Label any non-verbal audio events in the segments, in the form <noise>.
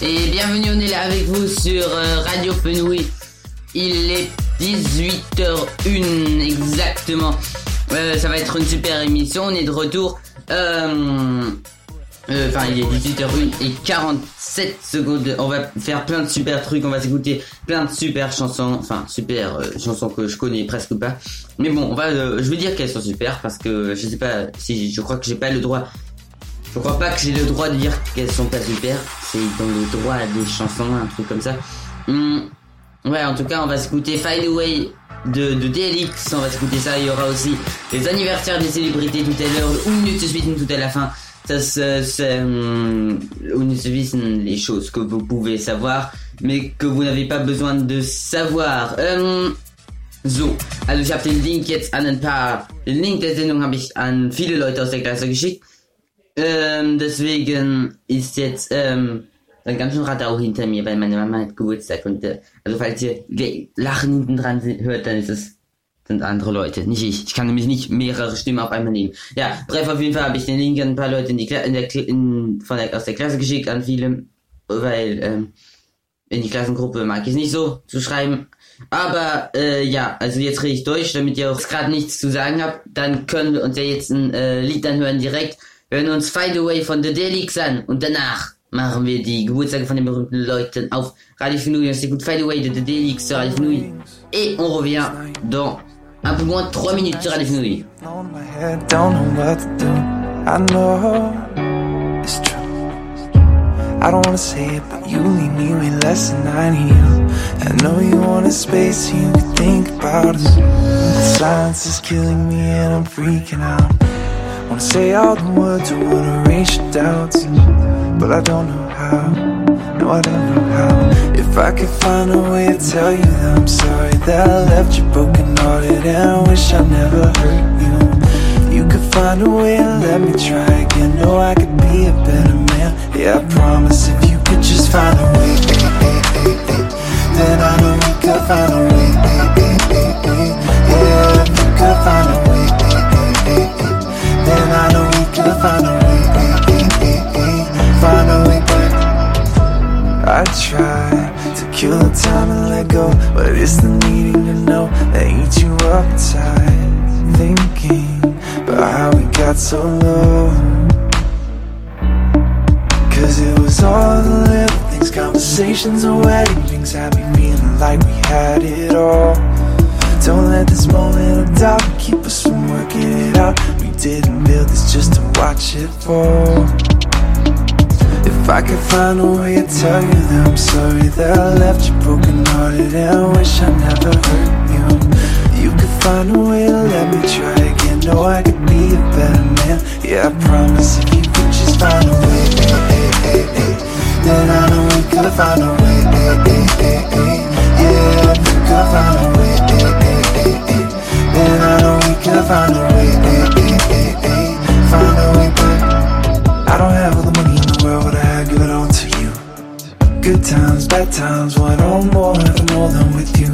Et bienvenue, on est là avec vous sur euh, Radio Fenouil. Il est 18h01 exactement. Euh, ça va être une super émission, on est de retour. Euh, Enfin, il est 18h01 et 47 secondes. On va faire plein de super trucs, on va s'écouter plein de super chansons. Enfin, super chansons que je connais presque pas. Mais bon, on va, je veux dire qu'elles sont super parce que je sais pas si je crois que j'ai pas le droit je crois pas que j'ai le droit de dire qu'elles sont pas super. C'est dans le droit des chansons, un truc comme ça. Hum, Ouais, en tout cas, on va s'écouter Find a Way de, de DLX. On va s'écouter ça. Il y aura aussi les anniversaires des célébrités tout à l'heure. Une minute suite tout à la fin. Ça, c'est, c'est, hum, les choses que vous pouvez savoir, mais que vous n'avez pas besoin de savoir. Ähm, so, also ich habe den Link jetzt an ein paar, den Link der Sendung habe ich an viele Leute aus der Klasse geschickt. Ähm, deswegen ist jetzt ähm, ein ganz schön Radau hinter mir, weil meine Mama hat Geburtstag und äh, also falls ihr Lachen hinten dran hört, dann ist es sind andere Leute, nicht ich. Ich kann nämlich nicht mehrere Stimmen auf einmal nehmen. Ja, bref, auf jeden Fall habe ich den Link an ein paar Leute in die Kla in der, in, von der, aus der Klasse geschickt, an viele, weil ähm, in die Klassengruppe mag ich es nicht so zu schreiben. Aber äh, ja, also jetzt rede ich Deutsch, damit ihr auch gerade nichts zu sagen habt. Dann können wir uns ja jetzt ein äh, Lied anhören direkt. Hören uns Find Away von The Delix an und danach machen wir die Geburtstage von den berühmten Leuten auf Radio Fenouil. On s'écoute Find Away de The Delix sur Radio Fenouil. Et on revient dans un peu moins de 3 minutes sur Radio Fenouil. on my head, don't know what to do. I don't wanna say it, but you leave me way less than I need. I know you want a space so you can think about us. The silence is killing me and I'm freaking out. Wanna say all the words, I wanna erase your doubts, but I don't know how. No, I don't know how. If I could find a way to tell you that I'm sorry that I left you broken hearted and I wish I never hurt you. You could find a way to let me try again. Know I could be a better man. Yeah, I promise if you could just find a way, then I know we could find a way. Yeah, you could find a way, then I know we could find a way. I try to kill the time and let go, but it's the needing to know that eats you up tight. Thinking about how we got so low. Cause it was all the little things, conversations and wedding rings had me feeling like we had it all. Don't let this moment of doubt keep us from working it out. We didn't build this just to watch it fall. If I could find a way to tell you that I'm sorry that I left you broken hearted and I wish I never hurt you. You could find a way to let me try again. Know I could be a better man. Yeah, I promise if you could just find a way, then I know we could find a way. eh, eh, eh. Yeah, you could find a way, then I know we could find a way. Times, bad times, one or more, never more than with you.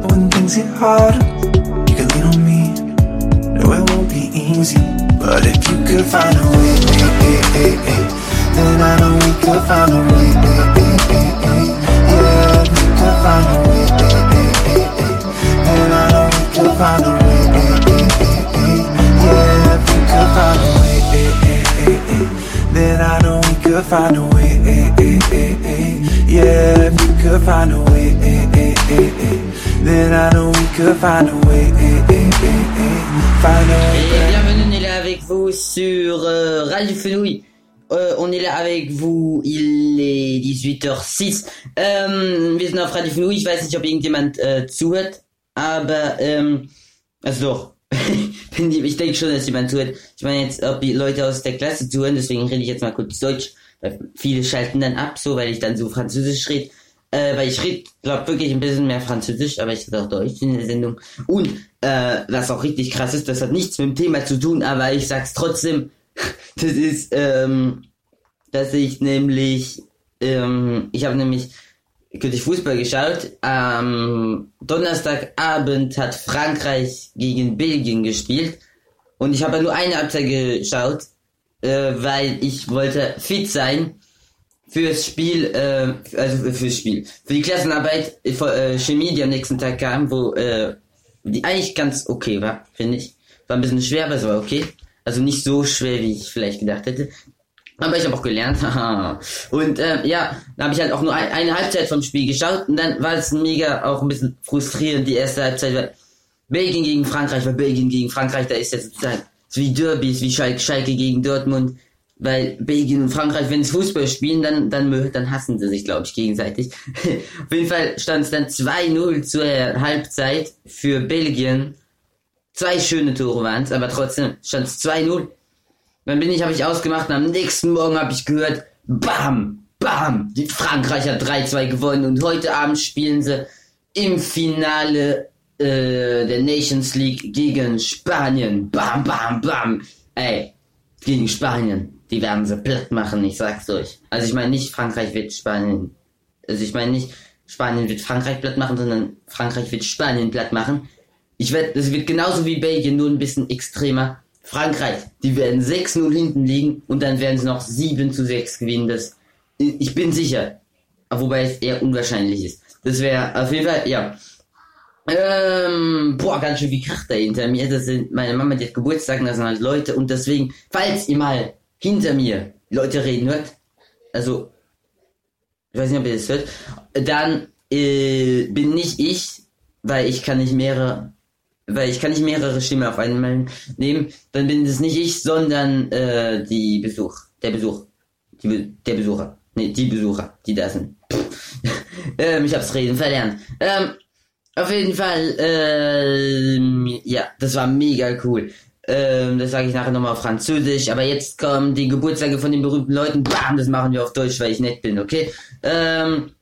But when things get hard, you can lean on me. No, it won't be easy, but if you could find a way, eh, eh, eh, eh, then I know we could find a way. eh, eh, eh, eh. Yeah, you could find a way, eh, then I know we could find a way. Yeah, you could find a way, eh, eh, eh, eh, then I know we could find a way. Yeah, if you could find a way, eh, eh, eh, eh, then I know we could find a way. eh, eh. Find a way Et bienvenue, on est là avec vous sur euh, Radio Fenouil. Euh, on est là avec vous, il est 18h06. Ähm, wir sind auf Radio Fenouil, ich weiß nicht, ob irgendjemand äh, zuhört, aber, ähm, also doch. Ich denke schon, dass jemand zuhört. Ich meine jetzt, ob die Leute aus der Klasse zuhören, deswegen rede ich jetzt mal kurz Deutsch, viele schalten dann ab, so, weil ich dann so Französisch rede. äh, weil ich rede, glaube wirklich ein bisschen mehr Französisch, aber ich rede auch Deutsch in der Sendung. Und äh, was auch richtig krass ist, das hat nichts mit dem Thema zu tun, aber ich sag's trotzdem, <laughs> das ist, ähm, dass ich nämlich, ähm, ich habe nämlich kürzlich Fußball geschaut. Am Donnerstagabend hat Frankreich gegen Belgien gespielt und ich habe nur eine Halbzeit geschaut, äh, weil ich wollte fit sein fürs Spiel, äh, also fürs Spiel, für die Klassenarbeit äh, äh, Chemie, die am nächsten Tag kam, wo äh, die eigentlich ganz okay war, finde ich. War ein bisschen schwer, aber es war okay. Also nicht so schwer, wie ich vielleicht gedacht hätte. Aber ich habe auch gelernt. <laughs> und äh, ja, da habe ich halt auch nur ein, eine Halbzeit vom Spiel geschaut und dann war es mega auch ein bisschen frustrierend, die erste Halbzeit. Weil Belgien gegen Frankreich, weil Belgien gegen Frankreich, da ist jetzt sozusagen so wie Derbys, wie Schalke, Schalke gegen Dortmund. Weil Belgien und Frankreich, wenn sie Fußball spielen, dann, dann, dann hassen sie sich, glaube ich, gegenseitig. <laughs> Auf jeden Fall stand es dann 2-0 zur Halbzeit für Belgien. Zwei schöne Tore waren es, aber trotzdem stand es 2-0. Dann bin ich, habe ich ausgemacht und am nächsten Morgen habe ich gehört, bam, bam, die Frankreich hat 3-2 gewonnen und heute Abend spielen sie im Finale äh, der Nations League gegen Spanien. Bam, bam, bam. Ey, gegen Spanien. Die werden sie platt machen, ich sag's euch. Also ich meine nicht Frankreich wird Spanien. Also ich meine nicht Spanien wird Frankreich platt machen, sondern Frankreich wird Spanien platt machen. Ich werde, das wird genauso wie Belgien, nur ein bisschen extremer. Frankreich, die werden 6-0 hinten liegen und dann werden sie noch 7 zu 6 gewinnen. Das, ich bin sicher. Wobei es eher unwahrscheinlich ist. Das wäre auf jeden Fall, ja. Ähm, boah, ganz schön wie Kracht da hinter mir. Das sind meine Mama, die hat Geburtstag, das sind halt Leute und deswegen, falls ihr mal hinter mir Leute reden hört, also, ich weiß nicht, ob ihr das hört, dann äh, bin nicht ich, weil ich kann nicht mehrere weil ich kann nicht mehrere Stimmen auf einmal nehmen, dann bin es nicht ich, sondern äh, die Besuch, der Besuch, die, der Besucher, nee, die Besucher, die da sind. <laughs> ähm, ich hab's reden verlernt. Ähm, auf jeden Fall, ähm, ja, das war mega cool. Ähm, das sage ich nachher nochmal auf Französisch, aber jetzt kommen die Geburtstage von den berühmten Leuten. Bam, das machen wir auf Deutsch, weil ich nett bin, okay? Ähm,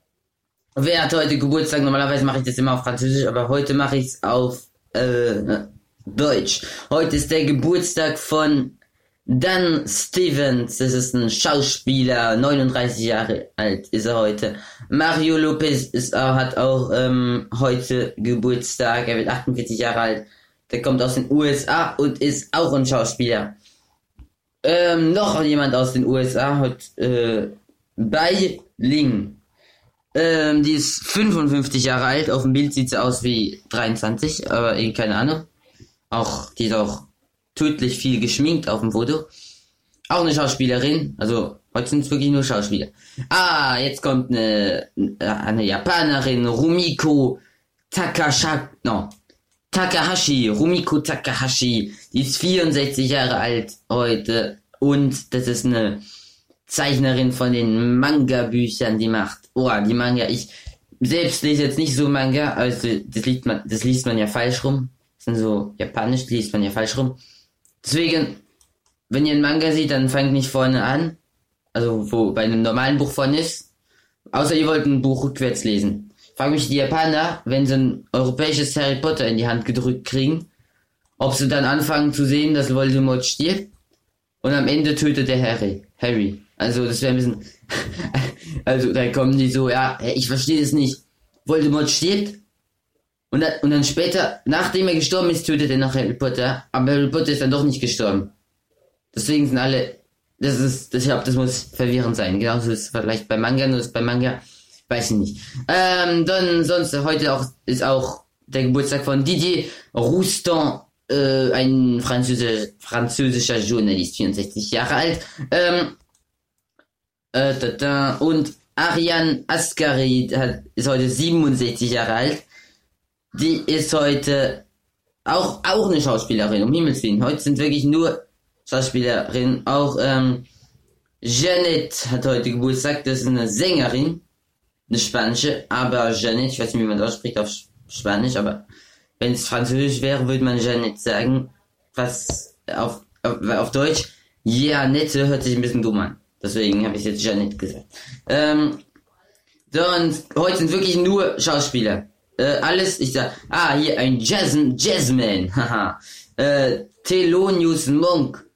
wer hat heute Geburtstag? Normalerweise mache ich das immer auf Französisch, aber heute mache ich es auf äh, Deutsch. Heute ist der Geburtstag von Dan Stevens. Das ist ein Schauspieler, 39 Jahre alt ist er heute. Mario Lopez ist, hat auch ähm, heute Geburtstag. Er wird 48 Jahre alt. Der kommt aus den USA und ist auch ein Schauspieler. Ähm, noch jemand aus den USA hat äh, Bai Ling. Ähm, die ist 55 Jahre alt. Auf dem Bild sieht sie aus wie 23, aber irgendwie keine Ahnung. Auch, die ist auch tödlich viel geschminkt auf dem Foto. Auch eine Schauspielerin. Also, heute sind es wirklich nur Schauspieler. Ah, jetzt kommt eine, eine Japanerin, Rumiko Takasha, no, Takahashi, Rumiko Takahashi. Die ist 64 Jahre alt heute. Und das ist eine Zeichnerin von den Manga-Büchern, die macht. Oh, die Manga, ich selbst lese jetzt nicht so Manga, also das liest man, das liest man ja falsch rum. Das sind so japanisch, liest man ja falsch rum. Deswegen, wenn ihr einen Manga seht, dann fangt nicht vorne an. Also, wo bei einem normalen Buch vorne ist. Außer ihr wollt ein Buch rückwärts lesen. Frag mich die Japaner, wenn sie ein europäisches Harry Potter in die Hand gedrückt kriegen, ob sie dann anfangen zu sehen, dass Voldemort stirbt und am Ende tötet der Harry. Harry. Also das wäre ein bisschen. <laughs> also da kommen die so, ja, ich verstehe es nicht. Voldemort stirbt. Und dann, und dann später, nachdem er gestorben ist, tötet er noch Harry Potter. Aber Harry Potter ist dann doch nicht gestorben. Deswegen sind alle. Das ist, ich glaube, das muss verwirrend sein. Genauso ist es vielleicht bei Manga, nur ist bei Manga, weiß ich nicht. Ähm, dann sonst heute auch ist auch der Geburtstag von Didier Roustan, äh, ein französischer, französischer Journalist, 64 Jahre alt. Ähm, äh, da. Und Ariane Ascari hat, ist heute 67 Jahre alt. Die ist heute auch, auch eine Schauspielerin, um Himmels Willen. Heute sind wirklich nur Schauspielerinnen. Auch ähm, Janet hat heute Geburtstag. Das ist eine Sängerin. Eine spanische. Aber Janet, ich weiß nicht, wie man das spricht auf Spanisch, aber wenn es Französisch wäre, würde man Janet sagen. Was auf, auf, auf Deutsch. Janette hört sich ein bisschen dumm an. Deswegen habe ich jetzt Janet gesagt. Ähm, Sonst, heute sind wirklich nur Schauspieler. Äh, alles, ich sag, ah, hier ein Jazz, Jazzman, <laughs> haha. äh, Thelonious Monk.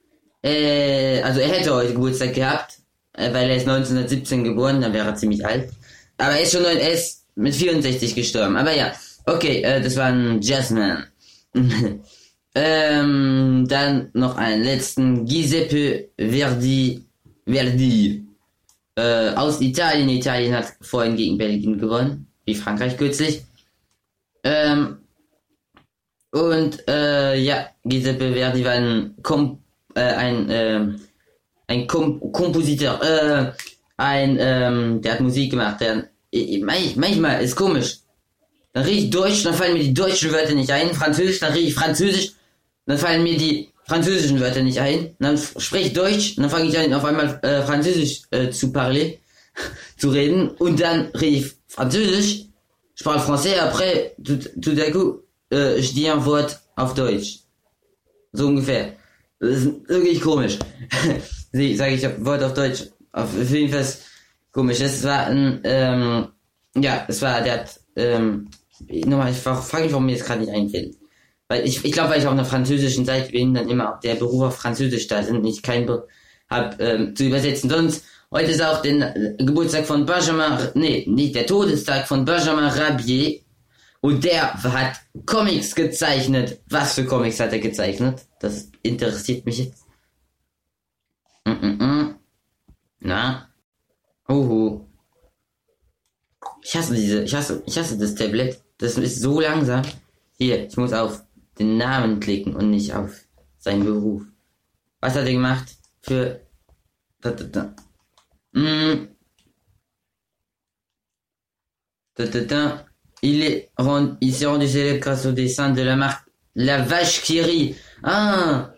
Äh, also er hätte heute Geburtstag gehabt, äh, weil er ist 1917 geboren, dann wäre er ziemlich alt. Aber er ist schon, neun- er ist mit 64 gestorben. Aber ja, okay, äh, das war ein Jazzman. <laughs> ähm, dann noch einen letzten, Giuseppe Verdi, Verdi. Äh, aus Italien. Italien hat vorhin gegen Belgien gewonnen, wie Frankreich kürzlich. Ähm, und äh, ja, Giuseppe Verdi war ein, Kom äh, ein, ähm, ein Kom Kompositeur, äh, ein, ähm, der hat Musik gemacht. Der, ich- manch- manchmal ist komisch. Dann rede ich Deutsch, dann fallen mir die deutschen Wörter nicht ein. Französisch, dann rede ich Französisch, dann fallen mir die französischen Wörter nicht ein. Dann spreche ich Deutsch, dann fange ich an, auf einmal äh, Französisch äh, zu parler, <laughs> zu reden. Und dann rede ich Französisch, je parle français, après, tout, tout à coup, äh, je dis un Wort auf Deutsch. So ungefähr. Das ist wirklich komisch. <laughs> Sie, sage ich Wort auf Deutsch. Auf jeden Fall komisch. Es war ein, ähm, ja, es war, der ähm, nochmal, ich frage mich, warum mir das gerade nicht einfällt. Weil ich, ich glaube, weil ich auf einer französischen Seite bin, dann immer der Beruf auf Französisch da sind, nicht kein Be hab ähm, zu übersetzen. Sonst, heute ist auch der Geburtstag von Benjamin, nee, nicht der Todestag von Benjamin Rabier. Und der hat Comics gezeichnet. Was für Comics hat er gezeichnet? Das interessiert mich jetzt. Mm -mm -mm. Na? Huhu. Ich hasse diese, ich hasse, ich hasse das Tablet. Das ist so langsam. Hier, ich muss auf den Namen klicken und nicht auf seinen Beruf. Was hat er gemacht? Für. Da, da, da. Mm. Da, da, da. Il s'est rendu célèbre grâce au dessin de la marque La Vache qui rit. Ah,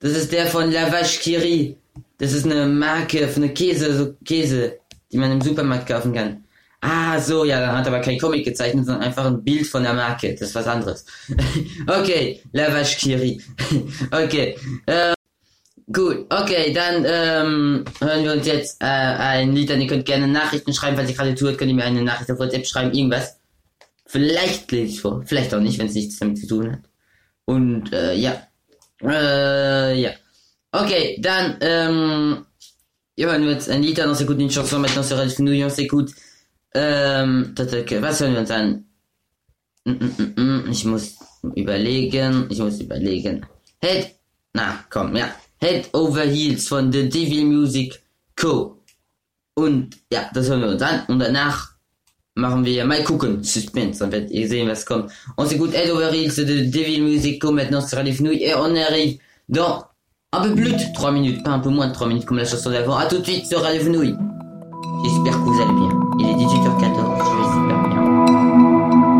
das ist der von La Vache qui rit. Das ist eine Marke für Käse, so Käse, die man im Supermarkt kaufen kann. Ah, so, ja, dann hat er aber kein Comic gezeichnet, sondern einfach ein Bild von der Marke. Das ist was anderes. <laughs> okay, La Vache qui rit. <laughs> okay, äh, gut, okay, dann ähm, hören wir uns jetzt äh, ein Lied an. Ihr könnt gerne Nachrichten schreiben, falls ihr gerade zuhört, könnt ihr mir eine Nachricht auf WhatsApp schreiben, irgendwas. Vielleicht lese ich vor, vielleicht auch nicht, wenn es nichts damit zu tun hat. Und äh, ja. Äh, ja. Ok, Dan, ähm, hören wir jetzt ein Lied an, on s'écoute une chanson maintenant sur Radio Fenouille, on s'écoute, ähm, was hören wir uns an? Mm, mm, mm, Ich muss überlegen, ich muss überlegen. Head, na, komm, ja. Head Over Heels von The Devil Music Co. Und, ja, das hören wir uns an. Und danach machen wir mal gucken, Suspense, en fait, et kommt. On s'écoute Head Over Heels de Devil Music Co. maintenant sur Radio Fenouille, et on arrive dans un peu plus de 3 minutes, pas un peu moins de 3 minutes comme la chanson d'avant. À tout de suite sur Radio Fenouille. J'espère que vous allez bien. Il est 18h14, je vais super bien.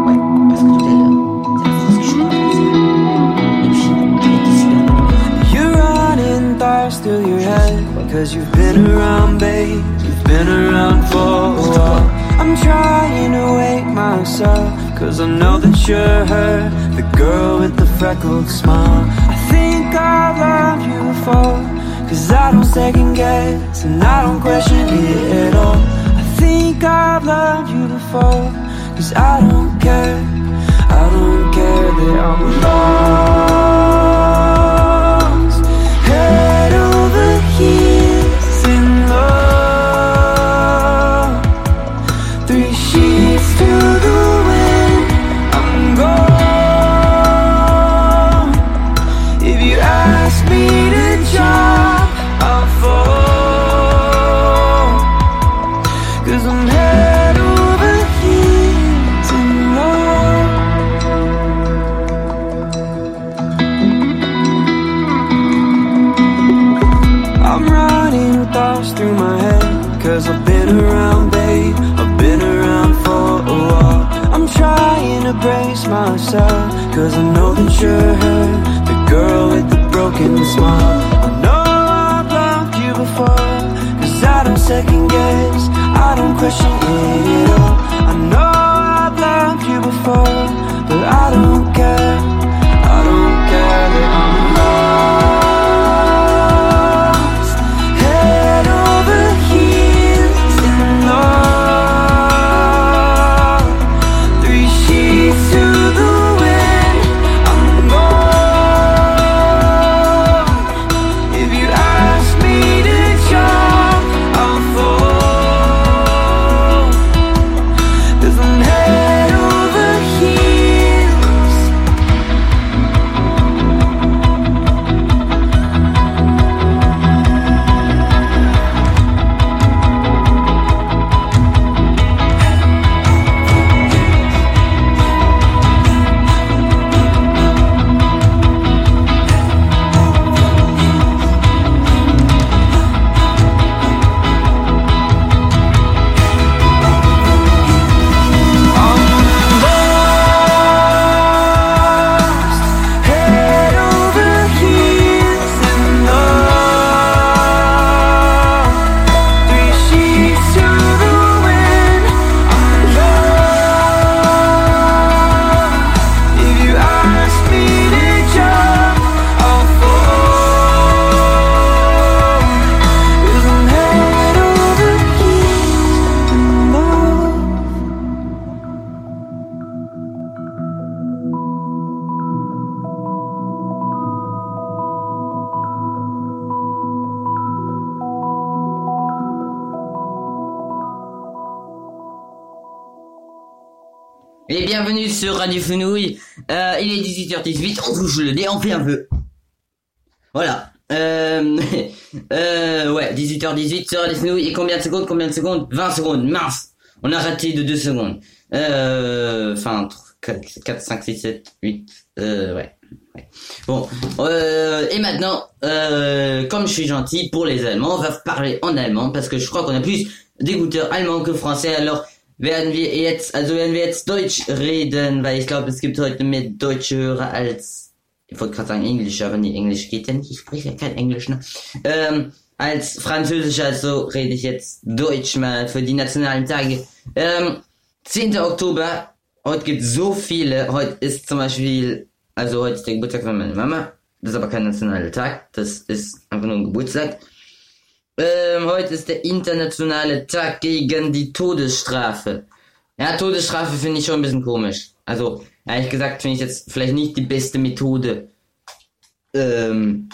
Ouais, parce que tout à l'heure, c'est la phrase que je suis Une fille qui était super bien. You're running thoughts through your head Cause you've been around, babe You've been around for a while I'm trying to wake myself Cause I know that you're her The girl with the freckled smile. I think I've loved you before Cause I don't second guess And I don't question it at all. I think I've loved you before Cause I don't care. I don't care that I'm lost bienvenue sur Radio Fenouille. Euh, il est 18h18, on touche le nez, on fait un peu. Voilà. Euh, <laughs> euh, ouais, 18h18 sur Radio Fenouille. Et combien de secondes Combien de secondes? 20 secondes. Mince On a raté de 2 secondes. Enfin, 4, 5, 6, 7, 8. Euh, ouais. Bon. Et maintenant, comme je suis gentil pour les Allemands, on va parler en allemand parce que je crois qu'on a plus d'écouteurs allemands que français. Alors, werden wir jetzt, also werden wir jetzt Deutsch reden, weil ich glaube, es gibt heute mehr deutsche Hörer als, ich wollte gerade sagen Englisch, aber nee, Englisch geht ja nicht, ich spreche ja kein Englisch, ne? Ähm, als Französisch, also rede ich jetzt Deutsch mal für die nationalen Tage. Ähm, 10. Oktober, heute gibt so viele, heute ist zum Beispiel, also heute ist der Geburtstag von meiner Mama, das ist aber kein nationaler Tag, das ist einfach nur ein Geburtstag. Ähm, heute ist der internationale Tag gegen die Todesstrafe. Ja, Todesstrafe finde ich schon ein bisschen komisch. Also, ehrlich gesagt, finde ich jetzt vielleicht nicht die beste Methode. Ähm,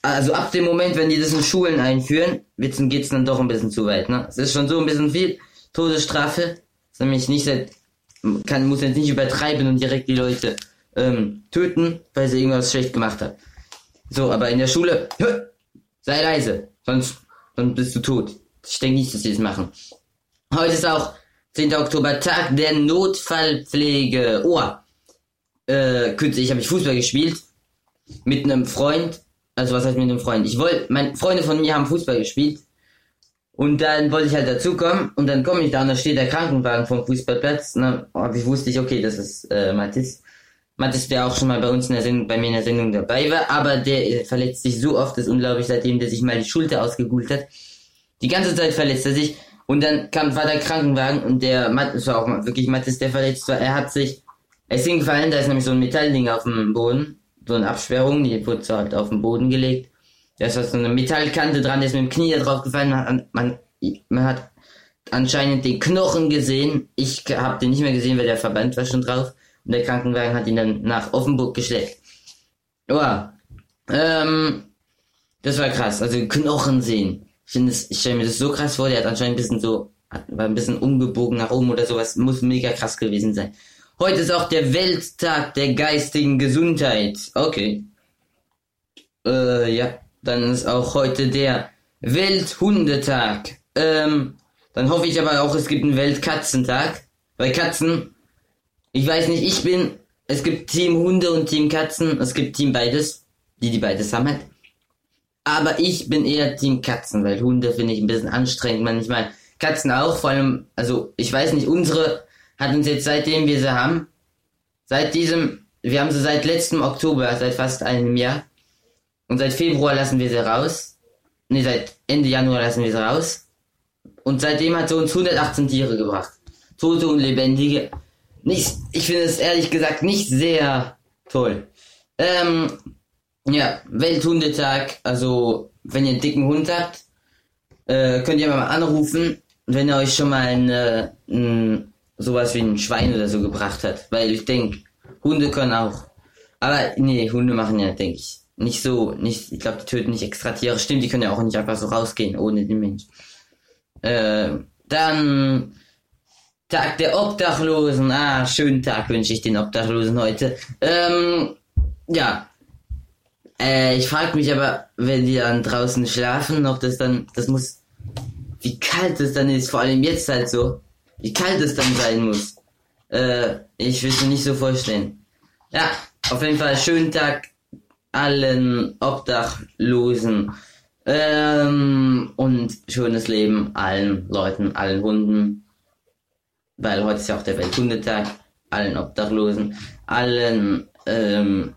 also ab dem Moment, wenn die das in Schulen einführen, geht es dann doch ein bisschen zu weit. Ne? Es ist schon so ein bisschen viel. Todesstrafe, ist nämlich nicht seit, kann, muss jetzt nicht übertreiben und direkt die Leute ähm, töten, weil sie irgendwas schlecht gemacht haben. So, aber in der Schule, hö, sei leise, sonst dann bist du tot. Ich denke nicht, dass sie das machen. Heute ist auch 10. Oktober Tag der Notfallpflege. Oh, äh, kürzlich habe ich Fußball gespielt mit einem Freund. Also was heißt mit einem Freund? Ich wollte, meine Freunde von mir haben Fußball gespielt und dann wollte ich halt dazukommen und dann komme ich da und da steht der Krankenwagen vom Fußballplatz. Ne, hab ich wusste ich, okay, das ist äh, Mathis. Mathis, der auch schon mal bei uns in der Sendung, bei mir in der Sendung dabei war, aber der verletzt sich so oft, das ist unglaublich, seitdem der sich mal die Schulter ausgegult hat. Die ganze Zeit verletzt er sich und dann kam, war der Krankenwagen und der Mathis war auch wirklich Mathis, der verletzt war, er hat sich, er ist hingefallen, da ist nämlich so ein Metallding auf dem Boden, so eine Absperrung, die wurde so halt auf den Boden gelegt. Da ist so eine Metallkante dran, der ist mit dem Knie da drauf gefallen, man, man, man hat anscheinend den Knochen gesehen, ich habe den nicht mehr gesehen, weil der Verband war schon drauf. Und der Krankenwagen hat ihn dann nach Offenburg geschleppt. Ja. Ähm, das war krass. Also Knochen sehen. Ich finde ich stelle mir das so krass vor, der hat anscheinend ein bisschen so, war ein bisschen umgebogen nach oben oder sowas. Muss mega krass gewesen sein. Heute ist auch der Welttag der geistigen Gesundheit. Okay. Äh, ja. Dann ist auch heute der Welthundetag. Ähm, dann hoffe ich aber auch, es gibt einen Weltkatzentag. Weil Katzen ich weiß nicht, ich bin, es gibt Team Hunde und Team Katzen, es gibt Team beides, die die beides haben halt. Aber ich bin eher Team Katzen, weil Hunde finde ich ein bisschen anstrengend manchmal. Katzen auch, vor allem, also ich weiß nicht, unsere hat uns jetzt seitdem wir sie haben, seit diesem, wir haben sie seit letztem Oktober, seit fast einem Jahr. Und seit Februar lassen wir sie raus. Ne, seit Ende Januar lassen wir sie raus. Und seitdem hat sie uns 118 Tiere gebracht. Tote und lebendige nicht, ich finde es ehrlich gesagt nicht sehr toll. Ähm, ja, Welthundetag, also wenn ihr einen dicken Hund habt, äh, könnt ihr mal anrufen, wenn er euch schon mal eine, ein, sowas wie ein Schwein oder so gebracht hat. Weil ich denke, Hunde können auch. Aber nee, Hunde machen ja, denke ich, nicht so, nicht, ich glaube, die töten nicht extra Tiere. Stimmt, die können ja auch nicht einfach so rausgehen ohne den Mensch. Äh, dann Tag der Obdachlosen. Ah, schönen Tag wünsche ich den Obdachlosen heute. Ähm, ja. Äh, ich frage mich aber, wenn die dann draußen schlafen, ob das dann, das muss, wie kalt es dann ist, vor allem jetzt halt so, wie kalt es dann sein muss. Äh, ich will es mir nicht so vorstellen. Ja, auf jeden Fall schönen Tag allen Obdachlosen. Ähm, und schönes Leben allen Leuten, allen Hunden, weil heute ist ja auch der Welthundetag, allen Obdachlosen, allen, ähm,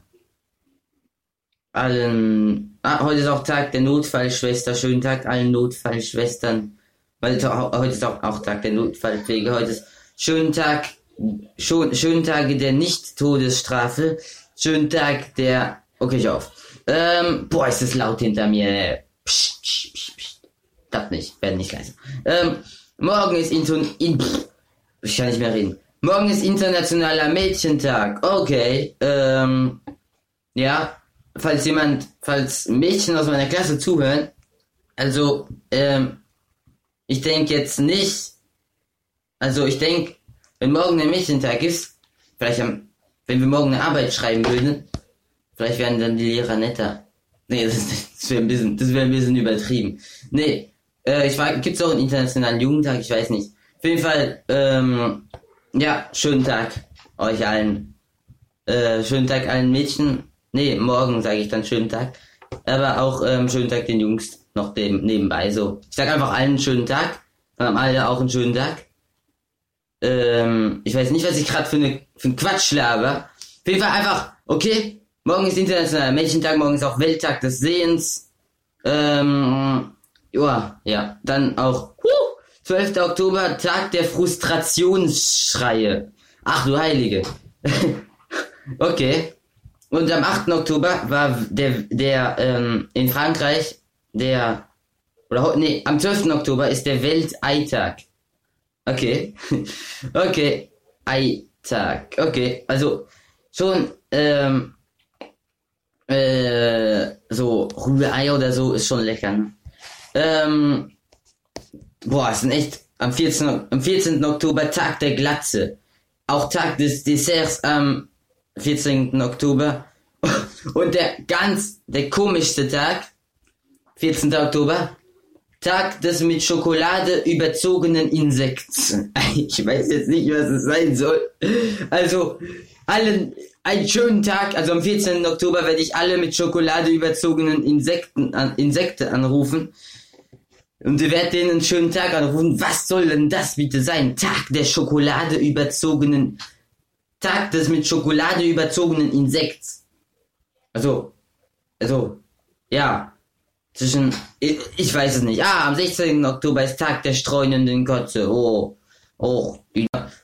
allen, ah, heute ist auch Tag der Notfallschwester, schönen Tag allen Notfallschwestern, weil heute ist auch, auch Tag der Notfallpflege, heute ist schönen Tag, schon, schönen Tage der Nicht-Todesstrafe, schönen Tag der, okay, ich auf. Ähm, boah, ist das laut hinter mir. Psst, psst, psst, psst. Das nicht, werden nicht leise. Ähm, morgen ist Inton, in, pff, ich kann nicht mehr reden. Morgen ist internationaler Mädchentag. Okay. Ähm, ja. Falls jemand, falls Mädchen aus meiner Klasse zuhören, also, ähm, ich denke jetzt nicht, also ich denke, wenn morgen ein Mädchentag ist, vielleicht am, wenn wir morgen eine Arbeit schreiben würden, vielleicht wären dann die Lehrer netter. Nee, das, das wäre ein bisschen, das wäre ein bisschen übertrieben. Nee, äh, ich frage, gibt's auch einen internationalen Jugendtag? Ich weiß nicht. Jeden Fall, ähm, ja, schönen Tag euch allen. Äh, schönen Tag allen Mädchen. Nee, morgen sage ich dann schönen Tag. Aber auch ähm, schönen Tag den Jungs noch dem, nebenbei so. Ich sag einfach allen einen schönen Tag. Dann haben alle auch einen schönen Tag. Ähm, ich weiß nicht, was ich gerade für, für einen Quatsch laber. Auf jeden Fall einfach, okay, morgen ist internationaler Mädchentag, morgen ist auch Welttag des Sehens. Ähm, ja, ja, dann auch, 12. Oktober, Tag der Frustrationsschreie. Ach du Heilige. <laughs> okay. Und am 8. Oktober war der, der ähm, in Frankreich der, oder nee, am 12. Oktober ist der Welteitag. Okay. <laughs> okay. Eitag. Okay. Also schon ähm, äh, so Rührei oder so ist schon lecker. Ne? Ähm, boah, es sind echt am 14. am 14. Oktober Tag der Glatze. Auch Tag des Desserts am 14. Oktober. <laughs> Und der ganz, der komischste Tag, 14. Oktober, Tag des mit Schokolade überzogenen Insekts. <laughs> Ich weiß jetzt nicht, was es sein soll. Also, allen einen schönen Tag, also am 14. Oktober werde ich alle mit Schokolade überzogenen Insekten Insekte anrufen. Und ihr werdet denen einen schönen Tag anrufen. Was soll denn das bitte sein? Tag der Schokolade überzogenen, Tag des mit Schokolade überzogenen Insekts. Also, also, ja. Zwischen, ich, ich weiß es nicht. Ah, am 16. Oktober ist Tag der streunenden Kotze. Oh, oh.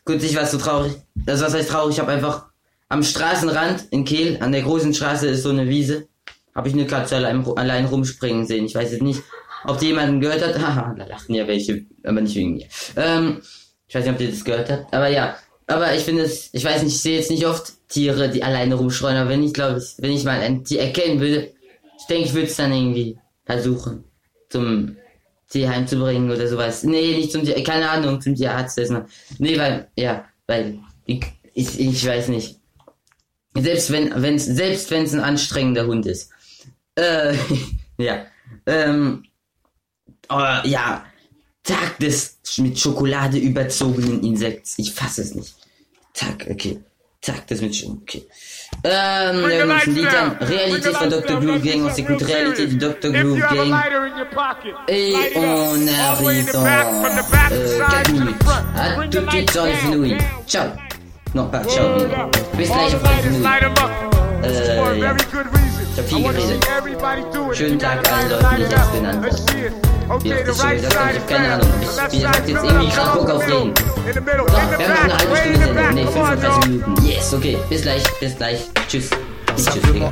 Gut, ich war so traurig. Das was heißt traurig? Ich habe einfach am Straßenrand in Kehl, an der großen Straße ist so eine Wiese, habe ich eine Katze allein, allein rumspringen sehen. Ich weiß jetzt nicht, ob die jemanden gehört hat. <laughs> Haha, da lachten ja welche, aber nicht wegen mir. Ähm, ich weiß nicht, ob ihr das gehört habt. Aber ja, aber ich finde es, ich weiß nicht, ich sehe jetzt nicht oft Tiere, die alleine rumschreien, aber wenn ich glaube ich, wenn ich mal ein Tier erkennen würde, ich denke, ich würde es dann irgendwie versuchen, zum Tierheim zu bringen oder sowas. Nee, nicht zum Tier, keine Ahnung, zum Tierarzt. Das noch. Nee, weil, ja, weil, ich, ich, ich weiß nicht. Selbst wenn, wenn's, selbst wenn es ein anstrengender Hund ist. Äh, <laughs> ja. Ähm, aber ja, Tag des mit Schokolade überzogenen Insekts. Ich fasse es nicht. Tag, okay. Tag des mit Schokolade, okay. Ähm, wir Lied an. Réalité von Dr. Glue Gang. Réalité du Dr. Glue Gang. Et on arrive dans euh, 4 minutes. À tout de suite sur les. Ciao. Non, pas ciao. Bis gleich auf les fenouilles. Äh. Ich hab viel geredet. Schönen Tag allen Leuten, die ich jetzt genannt habe. Wie oft das schon gesagt habe, ich hab keine Ahnung. Ich, ich hab jetzt irgendwie grad Bock auf reden. So, wir haben noch eine halbe Stunde Sendung. Nee, 35 Minuten. Yes, okay. Bis gleich, bis gleich. Tschüss. Tschüss, Digga.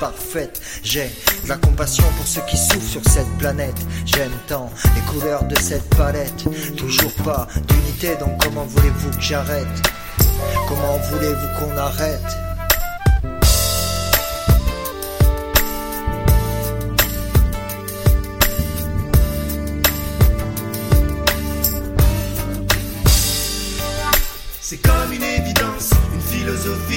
parfaite. J'ai de la compassion pour ceux qui souffrent sur cette planète. J'aime tant les couleurs de cette palette. Toujours pas d'unité, donc comment voulez-vous que j'arrête? Comment voulez-vous qu'on arrête? C'est comme une évidence, une philosophie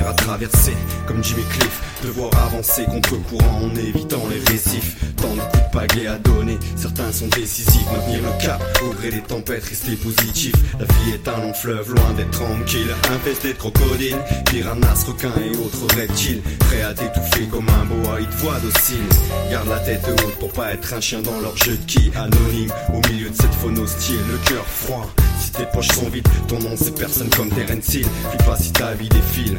À traverser, comme Jimmy Cliff, devoir avancer contre courant en évitant les récifs. Tant de coups de à donner. Certains sont décisifs, maintenir le cap, au gré des tempêtes, rester positif. La vie est un long fleuve, loin d'être tranquille. Infesté de crocodiles, piranhas, requins et autres reptiles. Prêt à t'étouffer comme un boa, ils te voient docile. Garde la tête haute pour pas être un chien dans leur jeu de qui. Anonyme, au milieu de cette faune hostile, le cœur froid. Si tes poches sont vides, ton nom c'est personne comme Terence Hill. Puis pas si ta vie défile.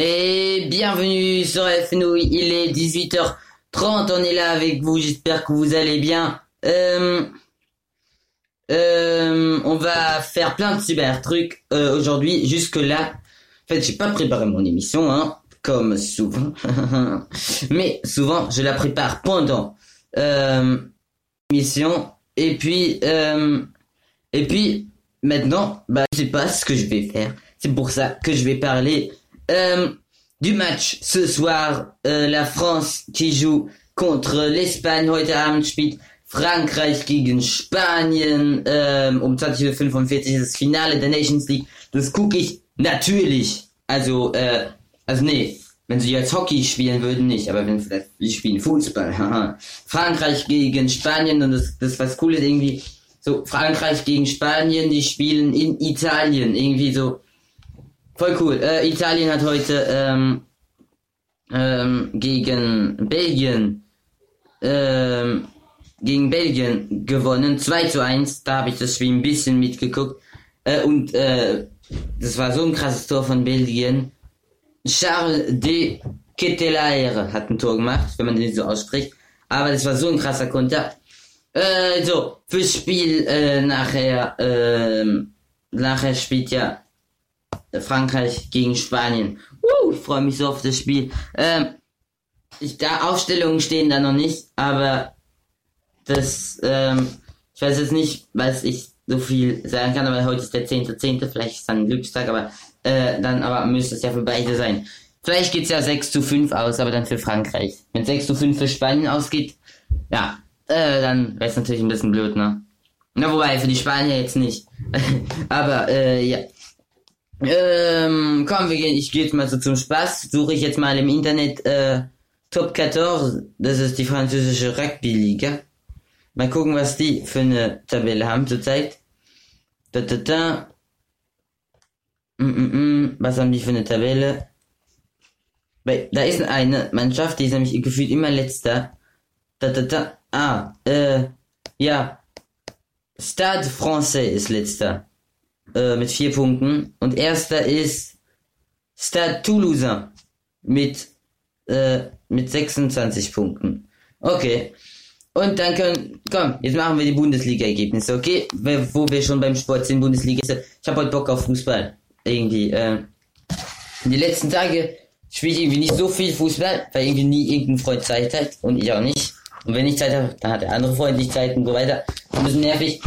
Et bienvenue sur FNO, il est 18h30, on est là avec vous, j'espère que vous allez bien. Euh, euh, on va faire plein de super trucs euh, aujourd'hui, jusque là. En fait, j'ai pas préparé mon émission, hein, comme souvent. <laughs> Mais souvent, je la prépare pendant euh, l'émission. Et puis, euh, et puis, maintenant, bah, je sais pas ce que je vais faire. C'est pour ça que je vais parler euh, du match ce soir. Euh, la France qui joue contre l'Espagne. Heute Abend spielt Frankreich gegen Spanien. Ähm, um 20.45 Uhr ist das Finale der Nations League. Das gucke ich natürlich. Also, äh, also nee. Wenn sie jetzt Hockey spielen würden, nicht, aber wenn vielleicht, die spielen Fußball. Frankreich gegen Spanien und das, das was cool ist irgendwie, so Frankreich gegen Spanien, die spielen in Italien, irgendwie so, voll cool. Äh, Italien hat heute ähm, ähm, gegen Belgien ähm, gegen Belgien gewonnen, 2 zu 1, da habe ich das Spiel ein bisschen mitgeguckt. Äh, und äh, das war so ein krasses Tor von Belgien. Charles de Ketelaere hat ein Tor gemacht, wenn man den so ausspricht. Aber das war so ein krasser Konter. Äh, so, fürs Spiel äh, nachher, ähm, nachher spielt ja Frankreich gegen Spanien. Uh, ich freue mich so auf das Spiel. Ähm, ich, da Aufstellungen stehen da noch nicht, aber das, ähm, ich weiß jetzt nicht, was ich so viel sagen kann, aber heute ist der 10.10., .10., vielleicht ist dann ein Glückstag, aber äh, dann aber müsste es ja für beide sein. Vielleicht geht's ja 6 zu 5 aus, aber dann für Frankreich. Wenn 6 zu 5 für Spanien ausgeht, ja, äh, dann wäre es natürlich ein bisschen blöd, ne? Na, wobei, für die Spanier jetzt nicht. <laughs> aber, äh, ja. Ähm, komm, wir gehen, ich gehe jetzt mal so zum Spaß, suche ich jetzt mal im Internet, äh, Top 14, das ist die französische Rugby-Liga. Mal gucken, was die für eine Tabelle haben zurzeit. Da, da, da. Mm, mm, mm. Was haben die für eine Tabelle? Da ist eine Mannschaft, die ist nämlich gefühlt immer letzter. Da, da, da. Ah, äh, ja. Stade Francais ist letzter. Äh, mit vier Punkten. Und erster ist Stade Toulousain. Mit, äh, mit 26 Punkten. Okay. Und dann können, komm, jetzt machen wir die Bundesliga-Ergebnisse, okay? Wo wir schon beim Sport sind, Bundesliga ist. Ich habe heute Bock auf Fußball. Irgendwie, äh, die letzten Tage spiele ich irgendwie nicht so viel Fußball, weil irgendwie nie irgendein Freund Zeit hat und ich auch nicht. Und wenn ich Zeit habe, dann hat der andere Freund nicht Zeit und so weiter. Ein bisschen nervig.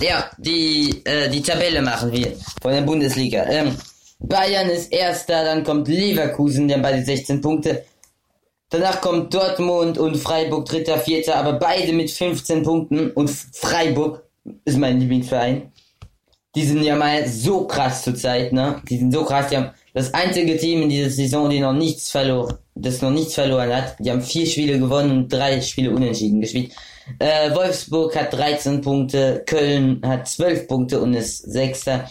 Ja, die, äh, die Tabelle machen wir von der Bundesliga. Ähm, Bayern ist erster, dann kommt Leverkusen, die haben beide 16 Punkte. Danach kommt Dortmund und Freiburg dritter, vierter, aber beide mit 15 Punkten und Freiburg ist mein Lieblingsverein. die sind ja mal so krass zur Zeit, ne? Die sind so krass, die haben das einzige Team in dieser Saison, die noch nichts verloren, das noch nichts verloren hat. Die haben vier Spiele gewonnen und drei Spiele unentschieden gespielt. Äh, Wolfsburg hat 13 Punkte, Köln hat 12 Punkte und ist Sechster.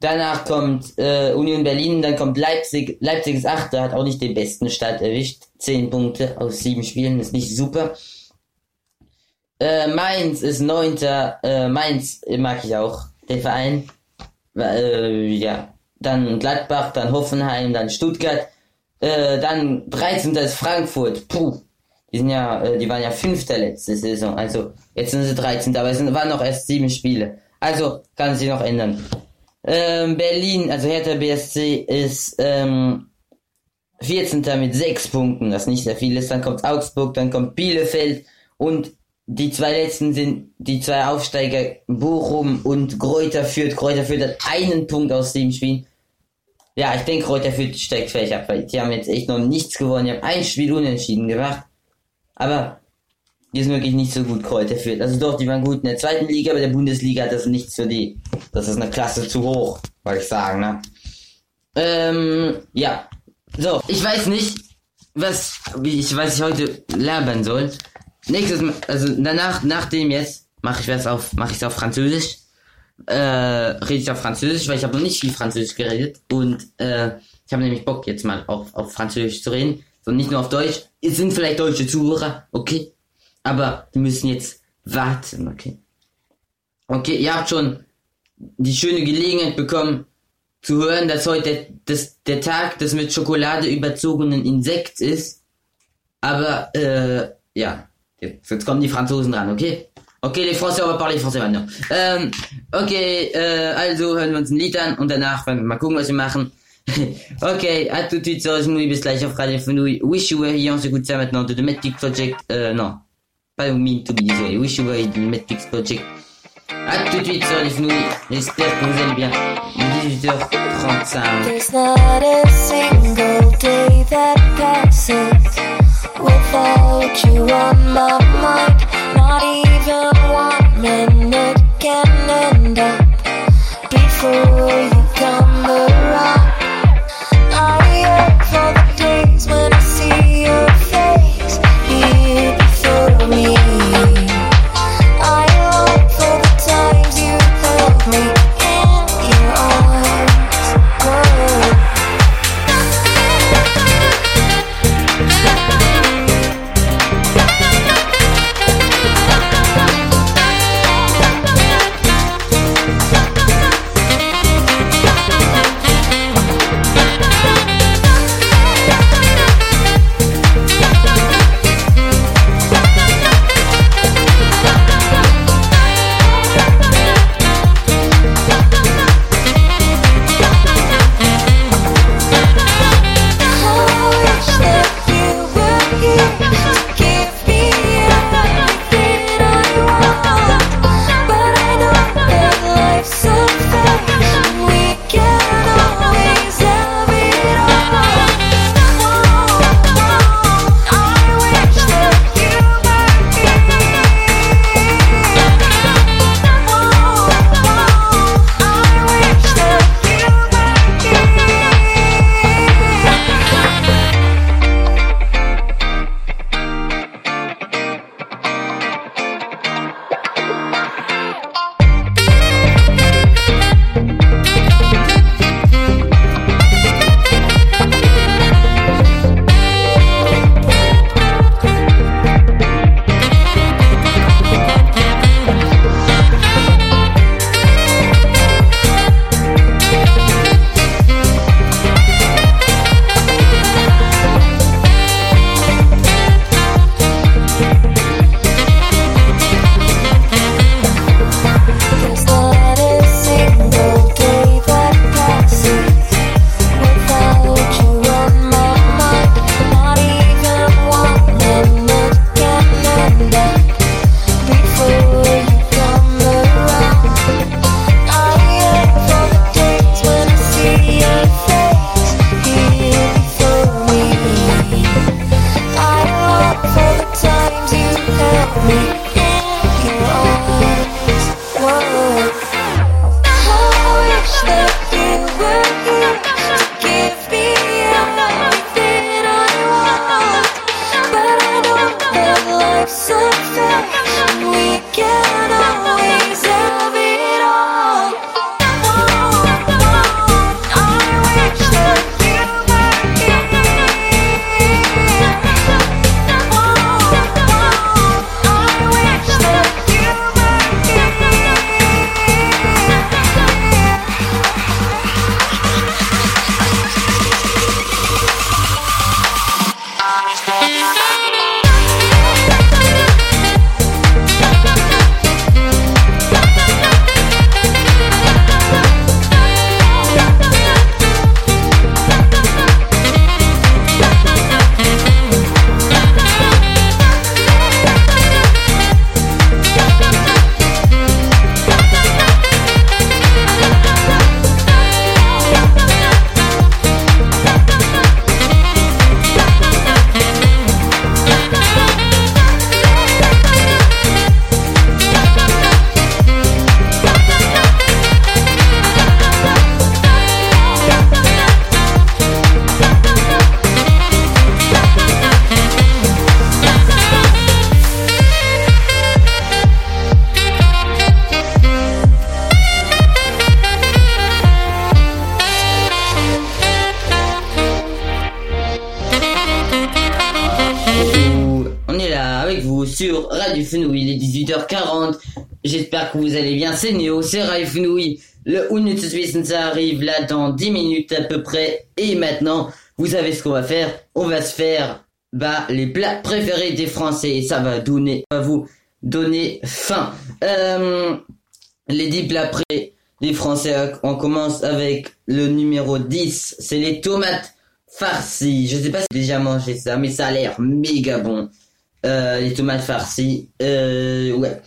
Danach kommt äh, Union Berlin, dann kommt Leipzig. Leipzig ist Achter, hat auch nicht den besten Start erwischt. 10 Punkte aus 7 Spielen, ist nicht super. Äh, Mainz ist Neunter. Äh, Mainz mag ich auch, den Verein. Äh, ja. Dann Gladbach, dann Hoffenheim, dann Stuttgart. Äh, dann 13. ist Frankfurt. Puh. Die sind ja, äh, die waren ja Fünfter letzte Saison. Also jetzt sind sie 13. Aber es sind, waren noch erst sieben Spiele. Also kann sich noch ändern. Ähm, Berlin, also Hertha BSC ist ähm, 14. mit 6 Punkten, das nicht sehr viel ist. Dann kommt Augsburg, dann kommt Bielefeld und die zwei letzten sind die zwei Aufsteiger Bochum und Kräuter führt. Kräuter führt hat einen Punkt aus dem Spiel. Ja, ich denke, Kräuter führt steigt vielleicht ab, weil die haben jetzt echt noch nichts gewonnen. Die haben ein Spiel unentschieden gemacht. Aber die ist wirklich nicht so gut Kräuter führt. Also doch, die waren gut in der zweiten Liga, aber der Bundesliga hat das nichts für die. Das ist eine Klasse zu hoch, wollte ich sagen, ne? Ähm, ja. So, ich weiß nicht, was, wie ich, was ich heute lernen soll. Nächstes Mal, also danach, nach dem jetzt, mache ich was auf, mache ich es auf Französisch. Äh, rede ich auf Französisch, weil ich habe noch nicht viel Französisch geredet. Und äh, ich habe nämlich Bock jetzt mal auf, auf Französisch zu reden. Und nicht nur auf Deutsch. Es sind vielleicht deutsche Zuhörer, okay. Aber die müssen jetzt warten, okay. Okay, ihr habt schon die schöne Gelegenheit bekommen, zu hören, dass heute das, der Tag des mit Schokolade überzogenen Insekts ist. Aber, äh, ja. Jetzt, jetzt kommen die Franzosen dran, okay? Okay, les Français, on va parler français maintenant. Ähm, okay, äh, also hören wir uns ein Lied an und danach werden wir mal gucken, was wir machen. <laughs> ok, à tout de suite sur Smoothie bis gleich auf Radio Fenouille. Wish You Were Here, on s'écoute ça maintenant de The Matrix Project. Euh, non, pas Mean to Be, désolé. Wish You Were Here, The Matrix Project. À tout de suite sur les Fenouilles. J'espère que vous allez bien. 18h35. There's not a single day that passes without you on my mind. Not even one minute can end up. Before il est 18h40. J'espère que vous allez bien. C'est Néo, c'est Radio Fenouil. Le Unnützes ça arrive là dans 10 minutes à peu près. Et maintenant, vous savez ce qu'on va faire. On va se faire bah, les plats préférés des Français. Et ça va donner, va vous donner faim. Euh, les 10 plats pré des Français, on commence avec le numéro 10. C'est les tomates farcies. Je sais pas si j'ai déjà mangé ça, mais ça a l'air méga bon. Euh, les tomates farcies. Euh, ouais.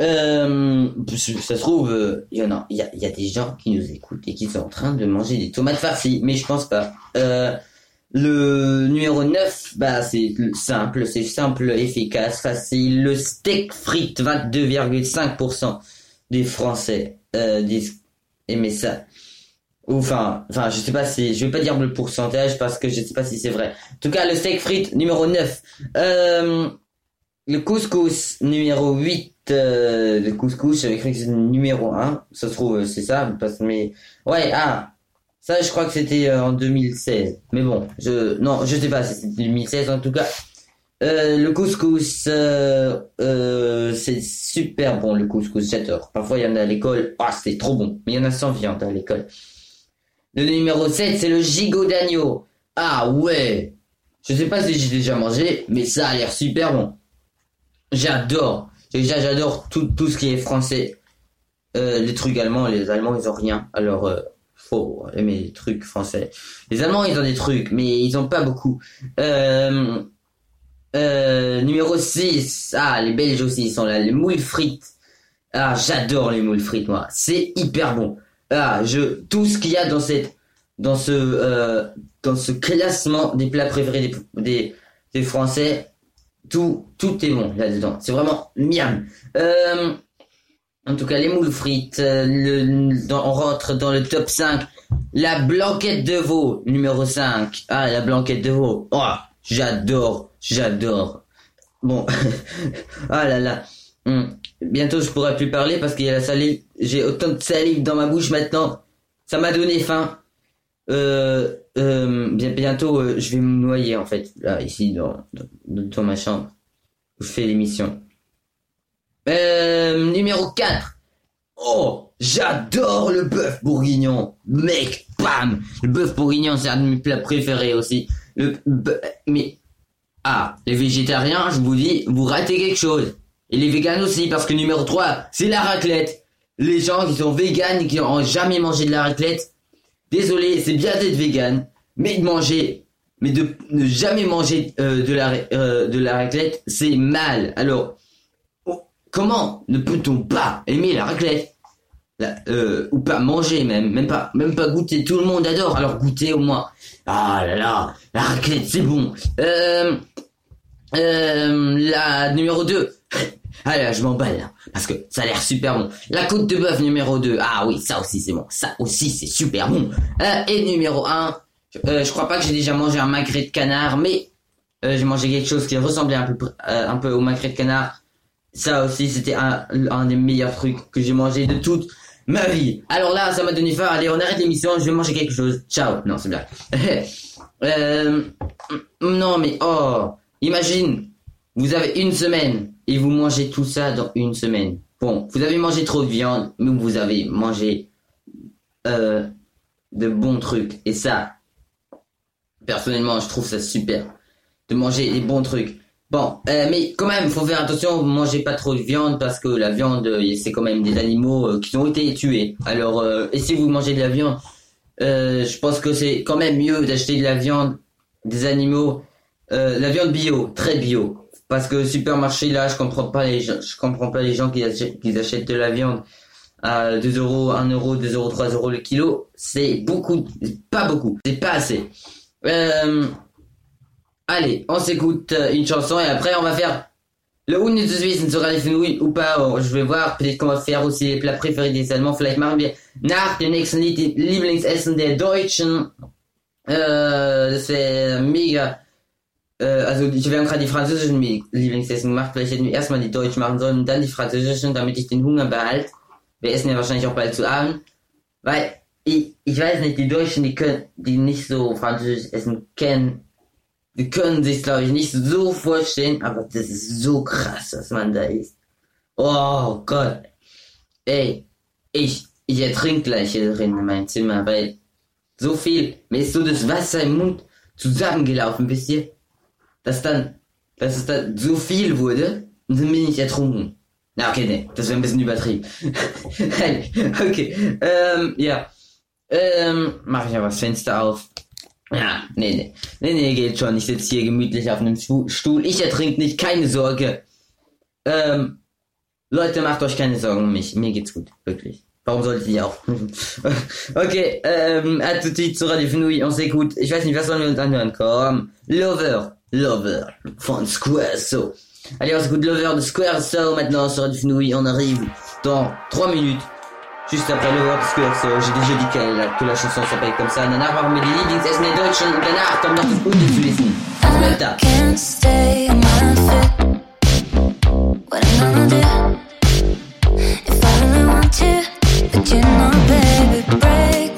Euh, ça se trouve, euh, il y en a, y y a des gens qui nous écoutent et qui sont en train de manger des tomates farcies, mais je pense pas. Euh, le numéro 9, bah, c'est simple, c'est simple, efficace, facile. Le steak frites, 22,5% des Français, euh, disent aimer ça. Ou enfin, enfin, je sais pas si, je vais pas dire le pourcentage parce que je sais pas si c'est vrai. En tout cas, le steak frites, numéro 9. Euh, le couscous, numéro 8. Euh, le couscous, j'avais cru que c'était numéro 1. Ça se trouve, c'est ça, parce mais, ouais, ah. Ça, je crois que c'était euh, en 2016. Mais bon, je, non, je sais pas si c'était 2016 en tout cas. Euh, le couscous, euh, euh, c'est super bon le couscous, j'adore. Parfois il y en a à l'école, ah c'est trop bon, mais il y en a sans viande à l'école. Le numéro 7, c'est le gigot d'agneau. Ah ouais, je sais pas si j'ai déjà mangé, mais ça a l'air super bon. J'adore. Déjà j'adore tout, ce qui est français. Euh, les trucs allemands, les Allemands ils ont rien. Alors euh, faut aimer les trucs français. Les Allemands ils ont des trucs, mais ils ont pas beaucoup. Euh, euh, numéro 6. Ah, les Belges aussi, ils sont là. Les moules frites. Ah, j'adore les moules frites, moi. C'est hyper bon. Ah, je, tout ce qu'il y a dans cette, dans ce, euh, dans ce classement des plats préférés des, des, Français, tout, tout est bon là-dedans. C'est vraiment miam. Euh, en tout cas, les moules frites, euh, on rentre dans le top 5. La blanquette de veau, numéro 5. Ah, la blanquette de veau. Oh, j'adore. J'adore. Bon, <laughs> ah là là. Hum. Bientôt je pourrai plus parler parce qu'il y a la salive. J'ai autant de salive dans ma bouche maintenant. Ça m'a donné faim. Euh, euh, bien, bientôt euh, je vais me noyer en fait là ici dans, dans, ma chambre. Où je fais l'émission. Numéro 4. Oh, j'adore le bœuf bourguignon. Mec, bam. Le bœuf bourguignon c'est un de mes plats préférés aussi. Mais ah, les végétariens, je vous dis, vous ratez quelque chose. Et les véganes aussi, parce que numéro 3, c'est la raclette. Les gens qui sont véganes et qui n'ont jamais mangé de la raclette, désolé, c'est bien d'être vegan, mais de manger, mais de ne jamais manger euh, de, la, euh, de la raclette, c'est mal. Alors, oh, comment ne peut-on pas aimer la raclette? Euh, ou pas manger même, même pas, même pas goûter. Tout le monde adore, alors goûter au moins. Ah là là, la raclette c'est bon. Euh, la numéro 2. <laughs> Ah là, je m'emballe là, parce que ça a l'air super bon. La côte de bœuf numéro 2. Ah oui, ça aussi c'est bon. Ça aussi c'est super bon. Euh, et numéro 1. Euh, je crois pas que j'ai déjà mangé un magret de canard, mais euh, j'ai mangé quelque chose qui ressemblait un peu, euh, un peu au magret de canard. Ça aussi, c'était un, un des meilleurs trucs que j'ai mangé de toute ma vie. Alors là, ça m'a donné faim. Allez, on arrête l'émission, je vais manger quelque chose. Ciao. Non, c'est blague. <laughs> euh, non, mais oh, imagine, vous avez une semaine et vous mangez tout ça dans une semaine. Bon, vous avez mangé trop de viande, mais vous avez mangé euh, de bons trucs. Et ça, personnellement, je trouve ça super. De manger des bons trucs. Bon, euh, mais quand même, faut faire attention, mangez pas trop de viande parce que la viande, euh, c'est quand même des animaux qui ont été tués. Alors, et si vous mangez de la viande, je pense que c'est quand même mieux d'acheter de la viande des animaux, la viande bio, très bio. Parce que supermarché là, je comprends pas les gens, je comprends pas les gens qui achètent, qui achètent de la viande à 2 euros, 1 euro, 2 euros, 3 euros le kilo. C'est beaucoup, pas beaucoup, c'est pas assez. Euh, Allez, on s'écoute euh, une chanson et après on va faire le Unnützes Wissen sur Radio Fenouil ou pas. Oh, je vais voir, peut-être qu'on va faire aussi les plats préférés des Allemands. Vielleicht machen wir nach dem nächsten Lieblingsessen der Deutschen. Wäre mega. Äh, also ich wir gerade die französischen Lieblingsessen gemacht. Vielleicht hätten wir erstmal die deutschen machen sollen und dann die französischen, damit ich den Hunger behalte. Wir essen ja wahrscheinlich auch bald zu Abend. Weil, ich, ich weiß nicht, die Deutschen, die können, die nicht so französisch essen kennen, die können sich, glaube ich, nicht so vorstellen, aber das ist so krass, was man da isst. Oh Gott. Ey, ich, ich ertrink gleich hier drin in meinem Zimmer, weil so viel, mir ist so das Wasser im Mund zusammengelaufen, wisst ihr? Dass dann, dass es dann so viel wurde und dann bin ich ertrunken. Na, okay, nee, das wäre ein bisschen übertrieben. <laughs> okay, ähm, ja. Ähm, mach ich aber das Fenster auf. Ja, nee, nee. Nee, nee, geht schon. Ich sitze hier gemütlich auf einem Stu- Stuhl. Ich ertrink nicht, keine Sorge. Ähm, Leute, macht euch keine Sorgen um mich. Mir geht's gut, wirklich. Warum solltet ihr auch? <laughs> okay, ähm, à tout de suite sur Radio Fenouille, on s'écoute. Ich weiß nicht, was sollen wir uns anhören? Komm. Lover, Lover von Square So. Allez, on s'écoute Lover de Square So maintenant sur Radio Fenouille. On arrive dans 3 minutes. Juste après Lover de Square So. J'ai déjà dit que la, que la chanson s'appelle comme ça. Danach machen wir die Lieblingsessen der Deutschen und danach kommt noch das Bundeswissen. Da. Can't stay on my feet. What I'm gonna do? If I really want to? And you're not, baby, break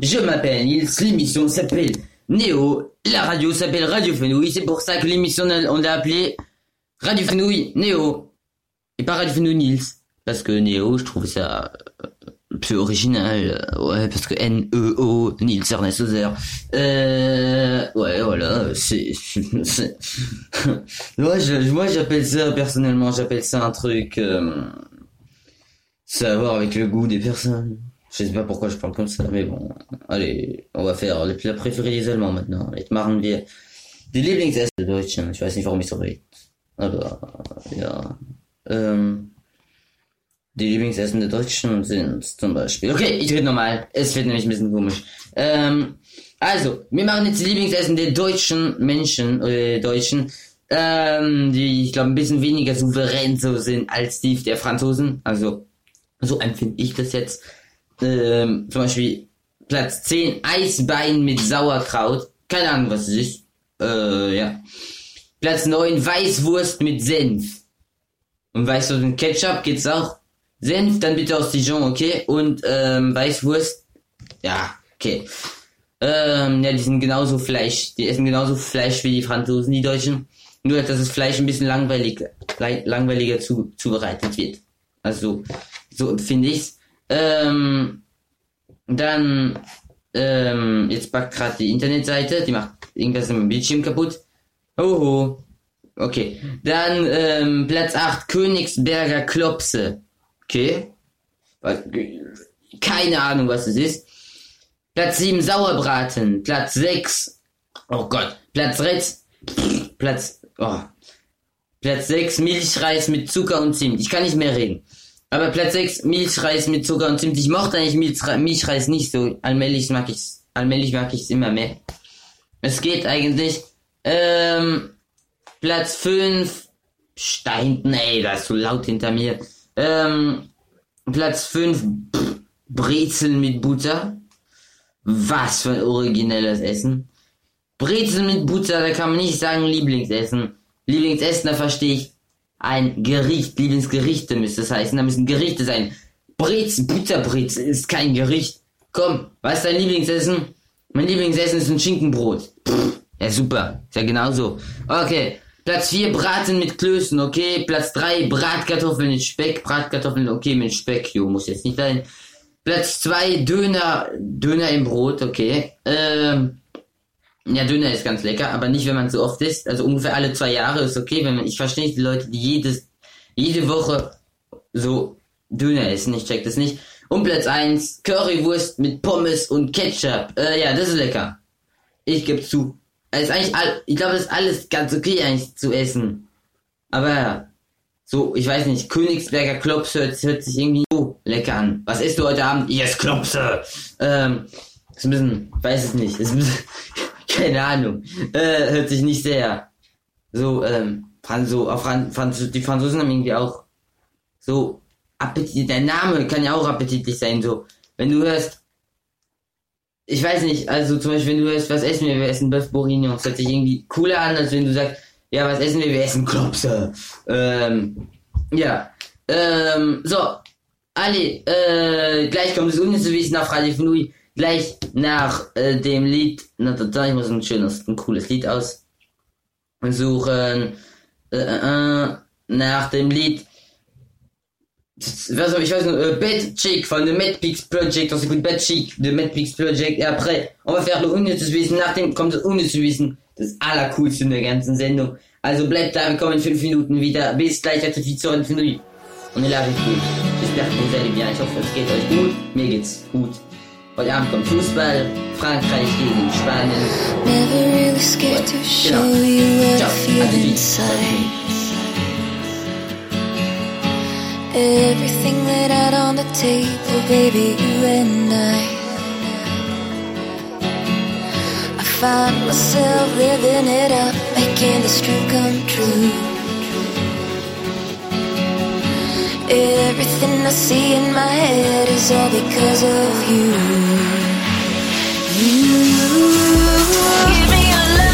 Je m'appelle Nils, l'émission s'appelle Néo, la radio s'appelle Radio Fenouille. C'est pour ça que l'émission on l'a appelée Radio Fenouille Néo. Et pas Radio Fenouille Nils. Parce que Néo, je trouve ça euh, plus original. euh, Ouais, parce que N-E-O, Nils Ernest Hauser. Euh, ouais, voilà, c'est... c'est- <laughs> moi, je, moi, j'appelle ça, personnellement, j'appelle ça un truc... Euh, ça a à voir avec le goût des personnes. Je sais pas pourquoi je parle comme ça, mais bon. Allez, on va faire les plats préférés des Allemands maintenant. Jetzt machen wir die Lieblingsessen der Deutschen. Ich weiß nicht, warum ich so rede. Aber, ja. Ähm, die Lieblingsessen der Deutschen sind zum Beispiel. Okay, ich rede nochmal. Es wird nämlich ein bisschen komisch. Ähm, also, wir machen jetzt die Lieblingsessen der deutschen Menschen, der Deutschen, ähm, die, ich glaube, ein bisschen weniger souverän so sind als die der Franzosen. Also, So empfinde ich das jetzt. Ähm, zum Beispiel Platz 10 Eisbein mit Sauerkraut. Keine Ahnung, was es ist. Äh, ja. Platz 9 Weißwurst mit Senf. Und Weißwurst mit Ketchup geht's auch. Senf, dann bitte aus Dijon, okay? Und ähm, Weißwurst, ja, okay. Ähm, ja, die sind genauso Fleisch, die essen genauso Fleisch wie die Franzosen, die Deutschen. Nur, dass das Fleisch ein bisschen langweilig, lei- langweiliger zu, zubereitet wird. Also, so empfinde ich's. Ähm, dann, ähm, jetzt packt gerade die Internetseite, die macht irgendwas im Bildschirm kaputt. Oho. Okay. Dann, ähm, Platz 8, Königsberger Klopse. Okay. Keine Ahnung, was es ist. Platz 7, Sauerbraten. Platz 6, oh Gott. Platz 6, Platz, oh. Platz 6, Milchreis mit Zucker und Zimt. Ich kann nicht mehr reden. Aber Platz 6, Milchreis mit Zucker und Zimt. Ich mochte eigentlich Milchre Milchreis nicht so. Allmählich mag ich's, allmählich mag ich's immer mehr. Es geht eigentlich. Ähm, Platz 5, Stein, ey, da ist so laut hinter mir. Ähm, Platz 5, Brezeln mit Butter. Was für ein originelles Essen. Brezeln mit Butter, da kann man nicht sagen Lieblingsessen. Lieblingsessen, da verstehe ich ein Gericht. Lieblingsgerichte müsste es heißen. Da müssen Gerichte sein. Brezel, Butterbrezel ist kein Gericht. Komm, was ist dein Lieblingsessen? Mein Lieblingsessen ist ein Schinkenbrot. Pff, ja, super. Ist ja genauso. Okay. Platz 4, Braten mit Klößen, okay. Platz 3, Bratkartoffeln mit Speck. Bratkartoffeln, okay, mit Speck. Jo, muss jetzt nicht sein. Platz 2, Döner, Döner im Brot, okay. Ähm, ja, Döner ist ganz lecker, aber nicht, wenn man so oft isst. Also ungefähr alle zwei Jahre ist okay, wenn man, ich verstehe nicht die Leute, die jedes, jede Woche so Döner essen, ich check das nicht. Und Platz 1, Currywurst mit Pommes und Ketchup. Äh, ja, das ist lecker. Ich gebe zu. Es ist eigentlich all, ich glaube, das ist alles ganz okay eigentlich zu essen. Aber so, ich weiß nicht, Königsberger Klops hört, hört sich irgendwie so lecker an. Was isst du heute Abend? Esse Klopse. Ähm, ist ein bisschen, weiß es nicht. Ist ein bisschen, keine Ahnung. Äh, hört sich nicht sehr so, ähm, Franzo, auf Fran, Franz, die Franzosen haben irgendwie auch so Appetit, der Name kann ja auch appetitlich sein, so. Wenn du hörst, ich weiß nicht, also zum Beispiel, wenn du hörst, was essen wir, wir essen Bœuf Bourguignon, das hört sich irgendwie cooler an, als wenn du sagst, ja, was essen wir, wir essen Klopse. Ähm, ja. Ähm, so. Alle, äh, gleich kommt das Unwissen auf Radio Fnui, gleich nach äh, dem Lied, na, da, ich muss ein schönes, ein cooles Lied aussuchen, äh, äh, nach dem Lied, was, ich weiß nicht, euh, Bad Chick von The Mad Pigs Project, on s'écoute Bad Chick, The Mad Pigs Project, et après, on va faire le unnützes Wissen, nach dem kommt das unnützes Wissen, das allercoolste in der ganzen Sendung. Also bleibt da, wir kommen in 5 Minuten wieder, bis gleich, à de suite sur Infinity. On est là avec vous. J'espère que vous allez bien, ich hoffe, es geht euch gut, mir geht's gut. Heute Abend kommt Fußball, Frankreich gegen Spanien. Never really scared to show you what I feel à tout de suite. inside. Everything laid out on the table, baby, you and I. I find myself living it up, making this dream come true. Everything I see in my head is all because of you. You give me your love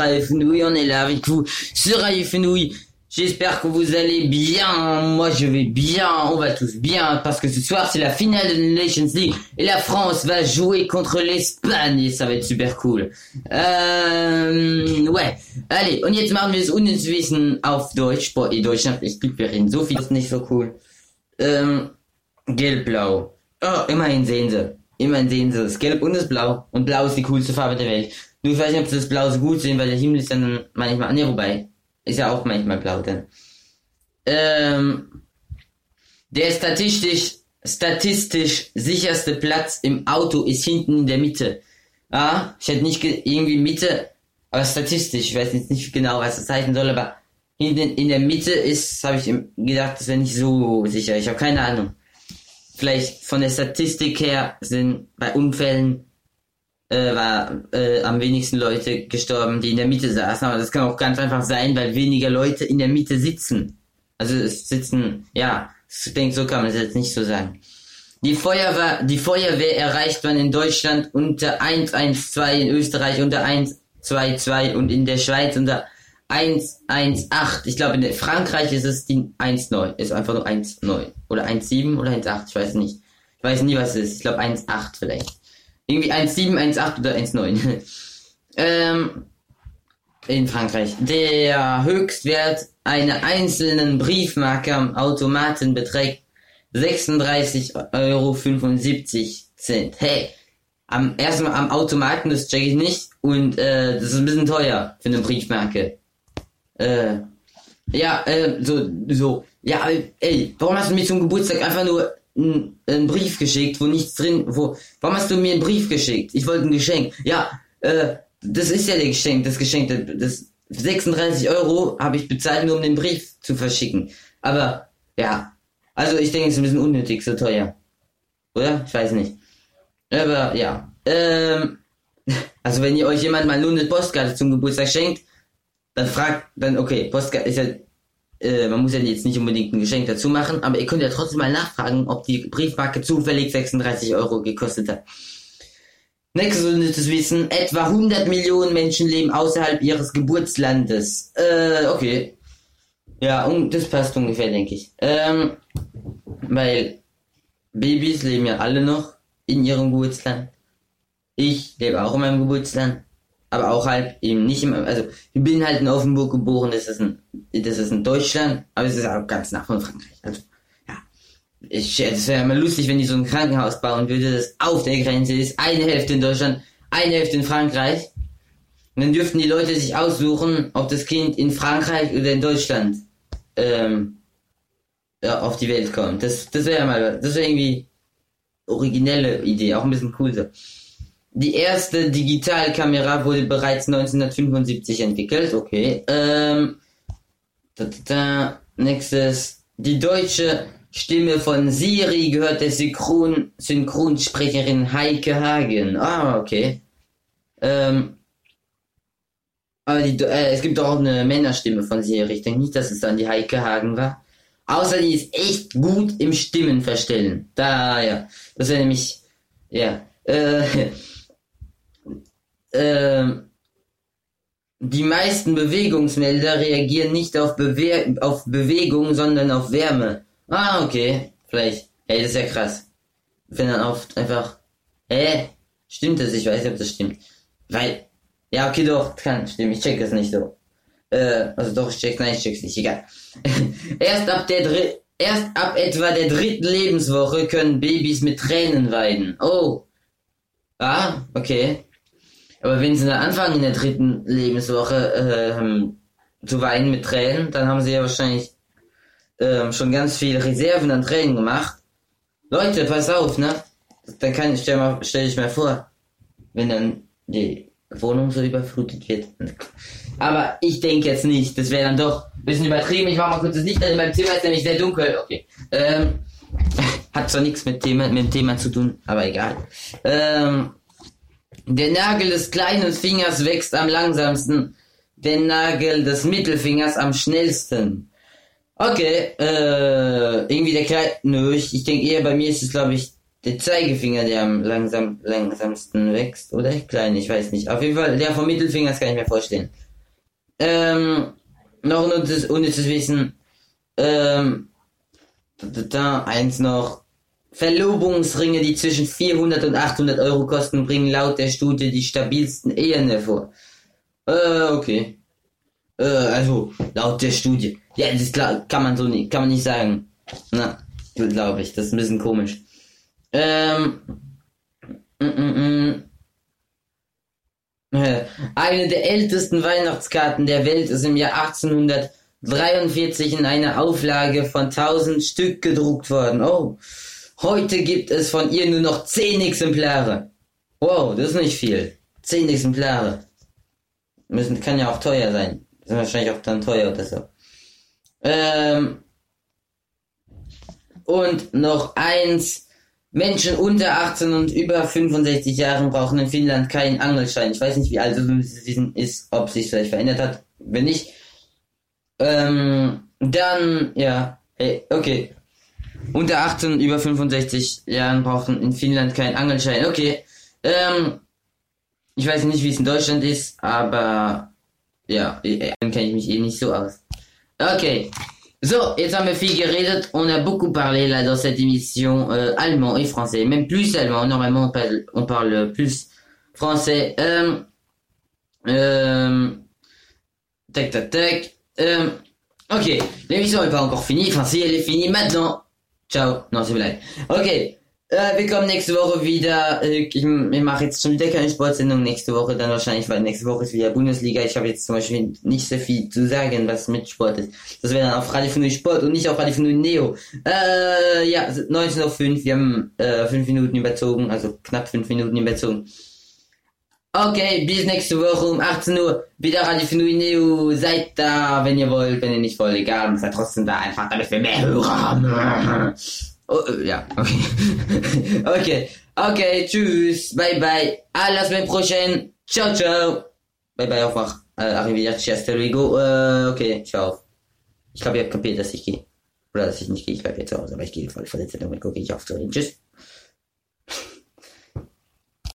on est là avec vous sur Fenouille. J'espère que vous allez bien. Moi, je vais bien. On va tous bien parce que ce soir, c'est la finale de la Nations League et la France va jouer contre l'Espagne et ça va être super cool. Ähm, ouais. Allez, und jetzt machen wir das Unnützwissen auf Deutsch. Boah, in Deutschland, wir reden so viel, ist nicht so cool. Ähm, gelb-blau. Oh, immerhin sehen sie. Immerhin sehen sie es. Gelb und das Blau. Und Blau ist die coolste Farbe der Welt. Nur ich weiß nicht, ob sie das Blau so gut sehen, weil der Himmel ist dann manchmal, ne, wobei, ist ja auch manchmal blau dann. Ähm, der statistisch, statistisch sicherste Platz im Auto ist hinten in der Mitte. Ah, ich hätte nicht ge- irgendwie Mitte, aber statistisch, ich weiß jetzt nicht genau, was das heißen soll, aber hinten in der Mitte ist, habe ich gedacht, das wäre nicht so sicher. Ich habe keine Ahnung. Vielleicht von der Statistik her sind bei Unfällen äh, war äh, am wenigsten Leute gestorben, die in der Mitte saßen, aber das kann auch ganz einfach sein, weil weniger Leute in der Mitte sitzen. Also es sitzen, ja, ich denke, so kann man es jetzt nicht so sagen. Die Feuerwehr, die Feuerwehr erreicht man in Deutschland unter 112, in Österreich unter 122 und in der Schweiz unter 118. Ich glaube, in Frankreich ist es die 19. Ist einfach nur 19. Oder 17 oder 18, ich weiß nicht. Ich weiß nie, was es ist. Ich glaube 1,8 vielleicht. Irgendwie 1,7, 1,8 oder 1,9. <laughs> ähm, in Frankreich. Der Höchstwert einer einzelnen Briefmarke am Automaten beträgt 36,75 Euro. Hey, am erstmal am Automaten, das check ich nicht. Und äh, das ist ein bisschen teuer für eine Briefmarke. Äh, ja, äh, so, so. Ja, ey, warum hast du mir zum Geburtstag einfach nur einen, Brief geschickt, wo nichts drin, wo, warum hast du mir einen Brief geschickt? Ich wollte ein Geschenk. Ja, äh, das ist ja der Geschenk, das Geschenk, das 36 Euro habe ich bezahlt, nur um den Brief zu verschicken. Aber, ja, also ich denke, es ist ein bisschen unnötig, so teuer. Oder? Ich weiß nicht. Aber, ja, ähm, <laughs> also wenn ihr euch jemand mal nur eine Postkarte zum Geburtstag schenkt, dann fragt, dann okay, Postkarte ist ja, äh, man muss ja jetzt nicht unbedingt ein Geschenk dazu machen, aber ihr könnt ja trotzdem mal nachfragen, ob die Briefmarke zufällig 36 Euro gekostet hat. Nächstes unnützes Wissen, etwa 100 Millionen Menschen leben außerhalb ihres Geburtslandes. Äh, okay. Ja, und das passt ungefähr, denke ich. Ähm, weil Babys leben ja alle noch in ihrem Geburtsland. Ich lebe auch in meinem Geburtsland, aber auch halt eben nicht im, also ich bin halt in Offenburg geboren, das ist ein, das ist in Deutschland, aber es ist auch ganz nah von Frankreich. Also, ja. ich, es wäre mal lustig, wenn die so ein Krankenhaus bauen würde, das auf der Grenze ist, eine Hälfte in Deutschland, eine Hälfte in Frankreich. Und dann dürften die Leute sich aussuchen, ob das Kind in Frankreich oder in Deutschland ähm, ja, auf die Welt kommt. Das, das wäre mal, das wäre irgendwie originelle Idee, auch ein bisschen cool so. Die erste Digitalkamera wurde bereits 1975 entwickelt, okay. Ähm, da, da, da. Nächstes. Die deutsche Stimme von Siri gehört der Synchron Synchronsprecherin Heike Hagen. Ah, okay. Ähm, aber die, äh, es gibt auch eine Männerstimme von Siri. Ich denke nicht, dass es dann die Heike Hagen war. Außer die ist echt gut im Stimmen verstellen. Da, ja. Das wäre nämlich, ja. Äh, äh, die meisten Bewegungsmelder reagieren nicht auf, Bewe auf Bewegung, sondern auf Wärme. Ah, okay. Vielleicht. Ey, das ist ja krass. Wenn dann oft einfach. Äh, stimmt das? Ich weiß nicht, ob das stimmt. Weil. Ja, okay, doch, kann stimmen. Ich check das nicht so. Äh, also doch, ich check, nein, ich check's nicht, egal. <laughs> erst ab der Dr erst ab etwa der dritten Lebenswoche können Babys mit Tränen weiden. Oh. Ah, okay. Aber wenn sie dann anfangen in der dritten Lebenswoche ähm, zu weinen mit Tränen, dann haben sie ja wahrscheinlich ähm, schon ganz viel Reserven an Tränen gemacht. Leute, pass auf, ne? Dann kann ich stell, mal, stell ich mir vor, wenn dann die Wohnung so überflutet wird. Aber ich denke jetzt nicht, das wäre dann doch ein bisschen übertrieben. Ich mach mal kurz das Licht an in meinem Zimmer, ist nämlich sehr dunkel. Okay. Ähm, <laughs> hat zwar nichts mit, Thema, mit dem Thema zu tun, aber egal. Ähm, der Nagel des kleinen Fingers wächst am langsamsten, der Nagel des Mittelfingers am schnellsten. Okay, äh, irgendwie der kleine, nö, ich, ich denke eher, bei mir ist es, glaube ich, der Zeigefinger, der am langsam, langsamsten wächst, oder? Klein, ich weiß nicht. Auf jeden Fall, der vom Mittelfinger, kann ich mir vorstellen. Ähm, noch ein unnützes, unnützes Wissen, ähm, da, da, eins noch. Verlobungsringe, die zwischen 400 und 800 Euro kosten, bringen laut der Studie die stabilsten Ehen hervor. Äh, okay. Äh, also, laut der Studie. Ja, das klar, kann man so nicht, kann man nicht sagen. Na, glaube ich, das ist ein bisschen komisch. Ähm, mm, mm, mm. Äh, Eine der ältesten Weihnachtskarten der Welt ist im Jahr 1843 in einer Auflage von 1000 Stück gedruckt worden. Oh. Heute gibt es von ihr nur noch 10 Exemplare. Wow, das ist nicht viel. 10 Exemplare. Müssen, kann ja auch teuer sein. Sind wahrscheinlich auch dann teuer oder so. Ähm, und noch eins. Menschen unter 18 und über 65 Jahren brauchen in Finnland keinen Angelschein. Ich weiß nicht, wie alt es ist, ob sich vielleicht verändert hat. Wenn nicht, ähm, dann, ja, hey, okay. Unter 18 über 65 Jahren brauchen in Finnland keinen Angelschein. Okay. Ähm, ich weiß nicht, wie es in Deutschland ist, aber ja, dann kenne ich mich eh nicht so aus. Ok. So, jetzt haben wir viel geredet. On a beaucoup parlé là dans cette émission euh, allemand et français, même plus allemand. Normalement, on parle, on parle plus français. Euh, euh, tac, tac, tac. Euh, ok, l'émission n'est pas encore finie. Enfin, si elle est finie maintenant. Ciao. Non, c'est blague. Ok. Äh, wir kommen nächste Woche wieder. Ich, ich mache jetzt schon wieder keine Sportsendung nächste Woche, dann wahrscheinlich, weil nächste Woche ist wieder Bundesliga. Ich habe jetzt zum Beispiel nicht so viel zu sagen, was mit Sport ist. Das wäre dann auf Radio 5 Sport und nicht auf Radio 5 Neo. Äh, ja, 19.05 Uhr, wir haben äh, 5 Minuten überzogen, also knapp 5 Minuten überzogen. Okay, bis nächste Woche um 18 Uhr. Wieder Radio 5 Neo. Seid da, wenn ihr wollt, wenn ihr nicht wollt, egal. Seid trotzdem da, einfach damit wir mehr Hörer haben. Oh, äh, ja, okay. okay. Okay, tschüss. Bye bye. À la semaine. Ciao, ciao. Bye bye, au revoir. Äh, arrivederci, hasta luego. Äh, okay, ciao. Ich glaube, ihr habt kapiert, dass ich gehe. Oder dass ich nicht gehe. Ich bleibe jetzt zu Hause, aber ich gehe voll verletzt. Damit gucke ich auf zu Tschüss.